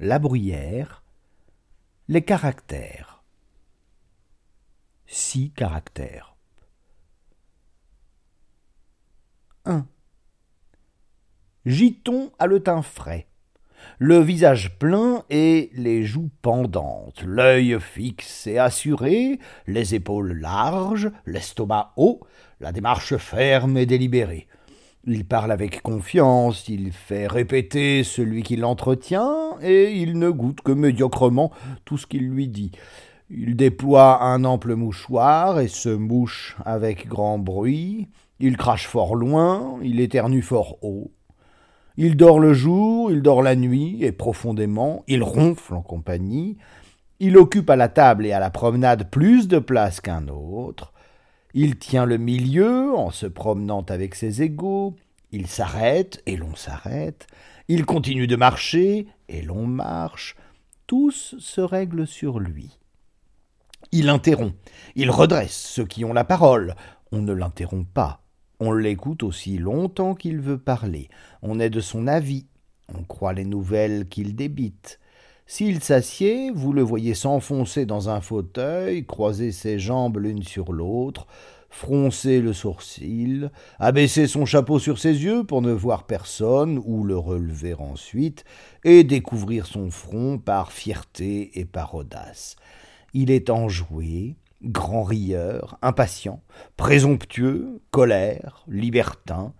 la bruyère, les caractères. Six caractères. 1. Giton a le teint frais, le visage plein et les joues pendantes, l'œil fixe et assuré, les épaules larges, l'estomac haut, la démarche ferme et délibérée. Il parle avec confiance, il fait répéter celui qui l'entretient, et il ne goûte que médiocrement tout ce qu'il lui dit. Il déploie un ample mouchoir et se mouche avec grand bruit. Il crache fort loin, il éternue fort haut. Il dort le jour, il dort la nuit, et profondément, il ronfle en compagnie. Il occupe à la table et à la promenade plus de place qu'un autre. Il tient le milieu en se promenant avec ses égaux, il s'arrête et l'on s'arrête, il continue de marcher et l'on marche, tous se règlent sur lui. Il interrompt, il redresse ceux qui ont la parole, on ne l'interrompt pas, on l'écoute aussi longtemps qu'il veut parler, on est de son avis, on croit les nouvelles qu'il débite, s'il s'assied, vous le voyez s'enfoncer dans un fauteuil, croiser ses jambes l'une sur l'autre, froncer le sourcil, abaisser son chapeau sur ses yeux pour ne voir personne ou le relever ensuite, et découvrir son front par fierté et par audace. Il est enjoué, grand rieur, impatient, présomptueux, colère, libertin,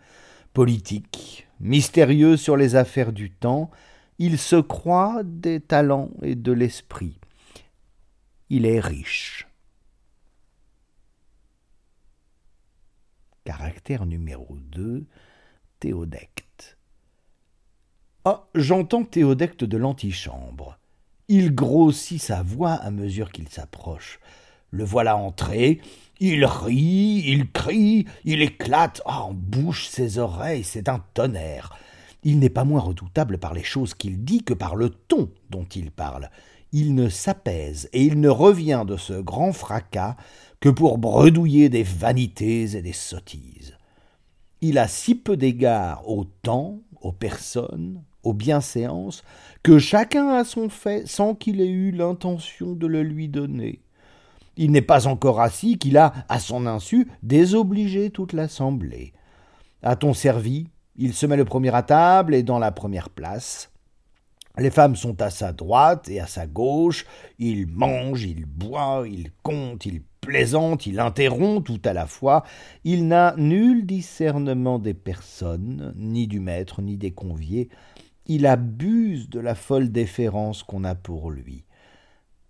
politique, mystérieux sur les affaires du temps, il se croit des talents et de l'esprit. Il est riche. Caractère numéro 2, Théodecte. Ah, j'entends Théodecte de l'antichambre. Il grossit sa voix à mesure qu'il s'approche. Le voilà entré. Il rit, il crie, il éclate. Ah, en bouche ses oreilles, c'est un tonnerre. Il n'est pas moins redoutable par les choses qu'il dit que par le ton dont il parle. Il ne s'apaise et il ne revient de ce grand fracas que pour bredouiller des vanités et des sottises. Il a si peu d'égard au temps, aux personnes, aux bienséances, que chacun a son fait sans qu'il ait eu l'intention de le lui donner. Il n'est pas encore assis qu'il a, à son insu, désobligé toute l'assemblée. A-t-on servi il se met le premier à table et dans la première place. Les femmes sont à sa droite et à sa gauche. Il mange, il boit, il compte, il plaisante, il interrompt tout à la fois. Il n'a nul discernement des personnes, ni du maître, ni des conviés. Il abuse de la folle déférence qu'on a pour lui.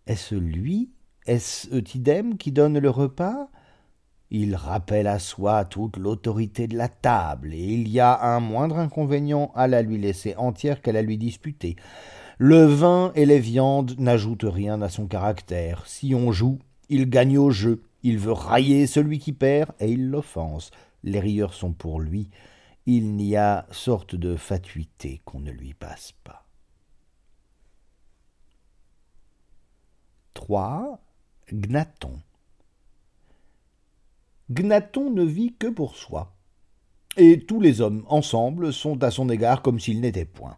Est-ce lui Est-ce Eutydème qui donne le repas? Il rappelle à soi toute l'autorité de la table, et il y a un moindre inconvénient à la lui laisser entière qu'à la lui disputer. Le vin et les viandes n'ajoutent rien à son caractère. Si on joue, il gagne au jeu. Il veut railler celui qui perd, et il l'offense. Les rieurs sont pour lui. Il n'y a sorte de fatuité qu'on ne lui passe pas. 3. Gnaton. Gnaton ne vit que pour soi. Et tous les hommes ensemble sont à son égard comme s'il n'était point.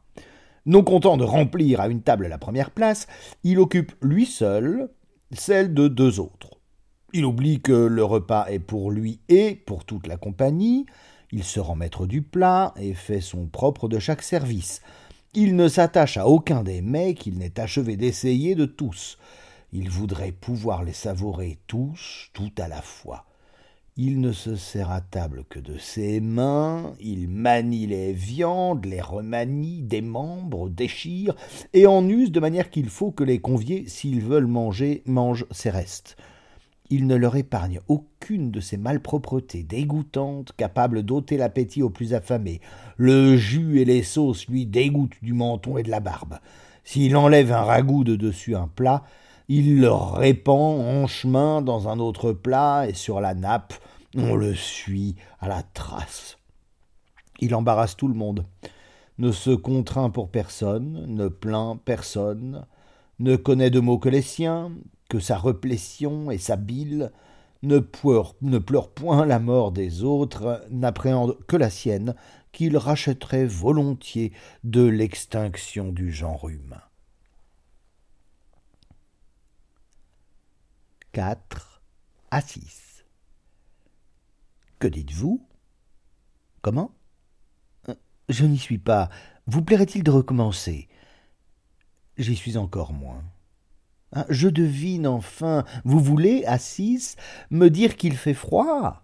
Non content de remplir à une table la première place, il occupe lui seul celle de deux autres. Il oublie que le repas est pour lui et pour toute la compagnie, il se rend maître du plat et fait son propre de chaque service. Il ne s'attache à aucun des mets qu'il n'ait achevé d'essayer de tous. Il voudrait pouvoir les savourer tous, tout à la fois. Il ne se sert à table que de ses mains, il manie les viandes, les remanie, démembre, déchire, et en use de manière qu'il faut que les conviés, s'ils veulent manger, mangent ses restes. Il ne leur épargne aucune de ces malpropretés dégoûtantes capables d'ôter l'appétit aux plus affamés. Le jus et les sauces lui dégoûtent du menton et de la barbe. S'il enlève un ragoût de dessus un plat, il le répand en chemin dans un autre plat et sur la nappe, on le suit à la trace. Il embarrasse tout le monde, ne se contraint pour personne, ne plaint personne, ne connaît de mots que les siens, que sa replétion et sa bile, ne pleure, ne pleure point la mort des autres, n'appréhende que la sienne, qu'il rachèterait volontiers de l'extinction du genre humain. 4 à 6. Que dites-vous? Comment? Euh, Je n'y suis pas. Vous plairait-il de recommencer? J'y suis encore moins. Hein, je devine enfin. Vous voulez, à six, me dire qu'il fait froid?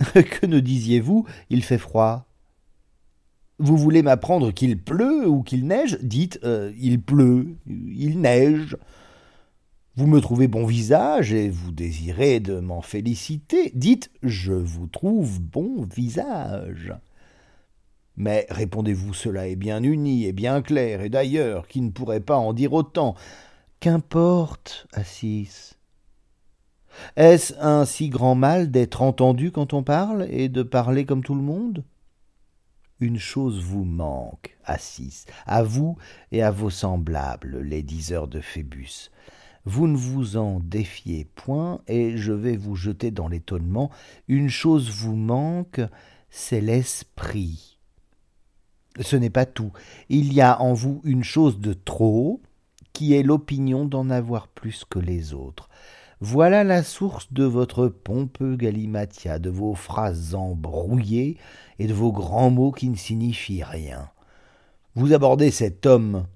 Que ne disiez-vous? Il fait froid. Vous voulez m'apprendre qu'il pleut ou qu'il neige? Dites euh, il pleut, il neige. Vous me trouvez bon visage et vous désirez de m'en féliciter. Dites je vous trouve bon visage. Mais répondez-vous cela est bien uni et bien clair, et d'ailleurs, qui ne pourrait pas en dire autant? Qu'importe, Assis Est-ce un si grand mal d'être entendu quand on parle et de parler comme tout le monde? Une chose vous manque, Assis, à vous et à vos semblables, les diseurs de Phébus. Vous ne vous en défiez point, et je vais vous jeter dans l'étonnement. Une chose vous manque, c'est l'esprit. Ce n'est pas tout. Il y a en vous une chose de trop, qui est l'opinion d'en avoir plus que les autres. Voilà la source de votre pompeux galimatia, de vos phrases embrouillées et de vos grands mots qui ne signifient rien. Vous abordez cet homme,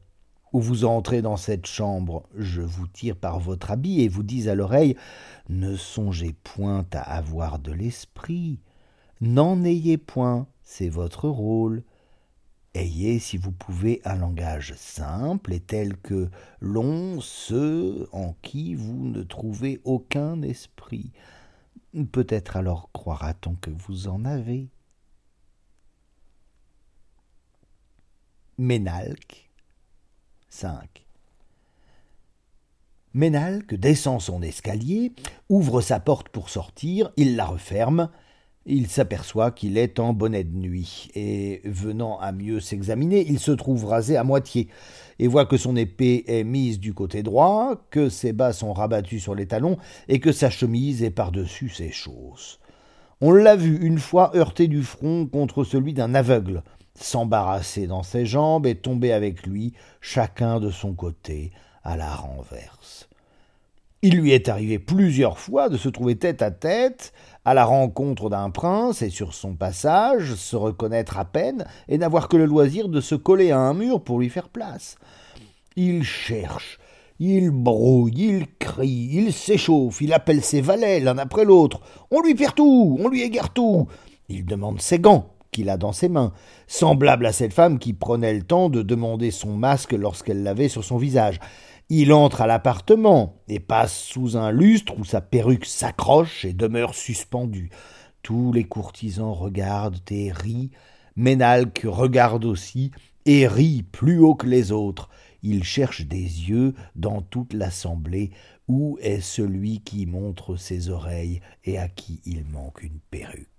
ou vous entrez dans cette chambre, je vous tire par votre habit et vous dis à l'oreille Ne songez point à avoir de l'esprit, n'en ayez point, c'est votre rôle. Ayez, si vous pouvez, un langage simple et tel que l'ont ceux en qui vous ne trouvez aucun esprit. Peut-être alors croira-t-on que vous en avez. Ménalque 5. Ménalque descend son escalier, ouvre sa porte pour sortir, il la referme, il s'aperçoit qu'il est en bonnet de nuit, et venant à mieux s'examiner, il se trouve rasé à moitié, et voit que son épée est mise du côté droit, que ses bas sont rabattus sur les talons, et que sa chemise est par-dessus ses chausses. On l'a vu une fois heurter du front contre celui d'un aveugle, s'embarrasser dans ses jambes et tomber avec lui, chacun de son côté, à la renverse. Il lui est arrivé plusieurs fois de se trouver tête à tête à la rencontre d'un prince et sur son passage se reconnaître à peine et n'avoir que le loisir de se coller à un mur pour lui faire place. Il cherche, il brouille, il crie, il s'échauffe, il appelle ses valets l'un après l'autre. On lui perd tout, on lui égare tout. Il demande ses gants qu'il a dans ses mains, semblable à cette femme qui prenait le temps de demander son masque lorsqu'elle l'avait sur son visage. Il entre à l'appartement et passe sous un lustre où sa perruque s'accroche et demeure suspendue. Tous les courtisans regardent et rient. Ménalque regarde aussi et rit plus haut que les autres. Il cherche des yeux dans toute l'assemblée où est celui qui montre ses oreilles et à qui il manque une perruque?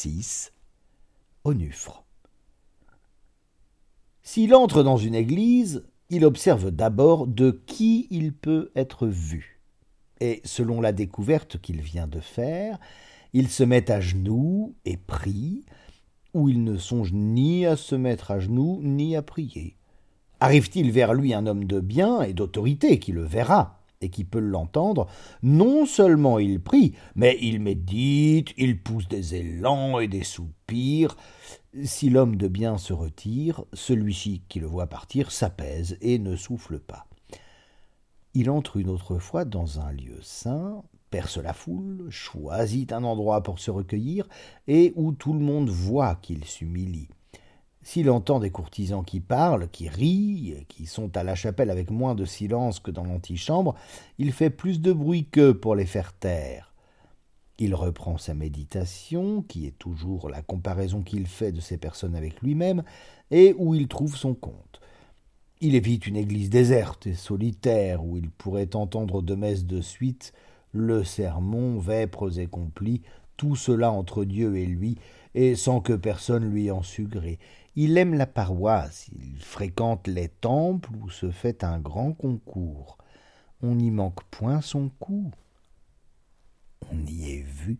6. Onufre. S'il entre dans une église, il observe d'abord de qui il peut être vu. Et selon la découverte qu'il vient de faire, il se met à genoux et prie, ou il ne songe ni à se mettre à genoux ni à prier. Arrive-t-il vers lui un homme de bien et d'autorité qui le verra? Et qui peut l'entendre, non seulement il prie, mais il médite, il pousse des élans et des soupirs, si l'homme de bien se retire, celui-ci qui le voit partir s'apaise et ne souffle pas. Il entre une autre fois dans un lieu saint, perce la foule, choisit un endroit pour se recueillir, et où tout le monde voit qu'il s'humilie. S'il entend des courtisans qui parlent, qui rient, qui sont à la chapelle avec moins de silence que dans l'antichambre, il fait plus de bruit qu'eux pour les faire taire. Il reprend sa méditation, qui est toujours la comparaison qu'il fait de ces personnes avec lui-même, et où il trouve son compte. Il évite une église déserte et solitaire, où il pourrait entendre de messe de suite le sermon, vêpres et complis, tout cela entre Dieu et lui, et sans que personne lui en sût. Il aime la paroisse, il fréquente les temples où se fait un grand concours. On n'y manque point son coup on y est vu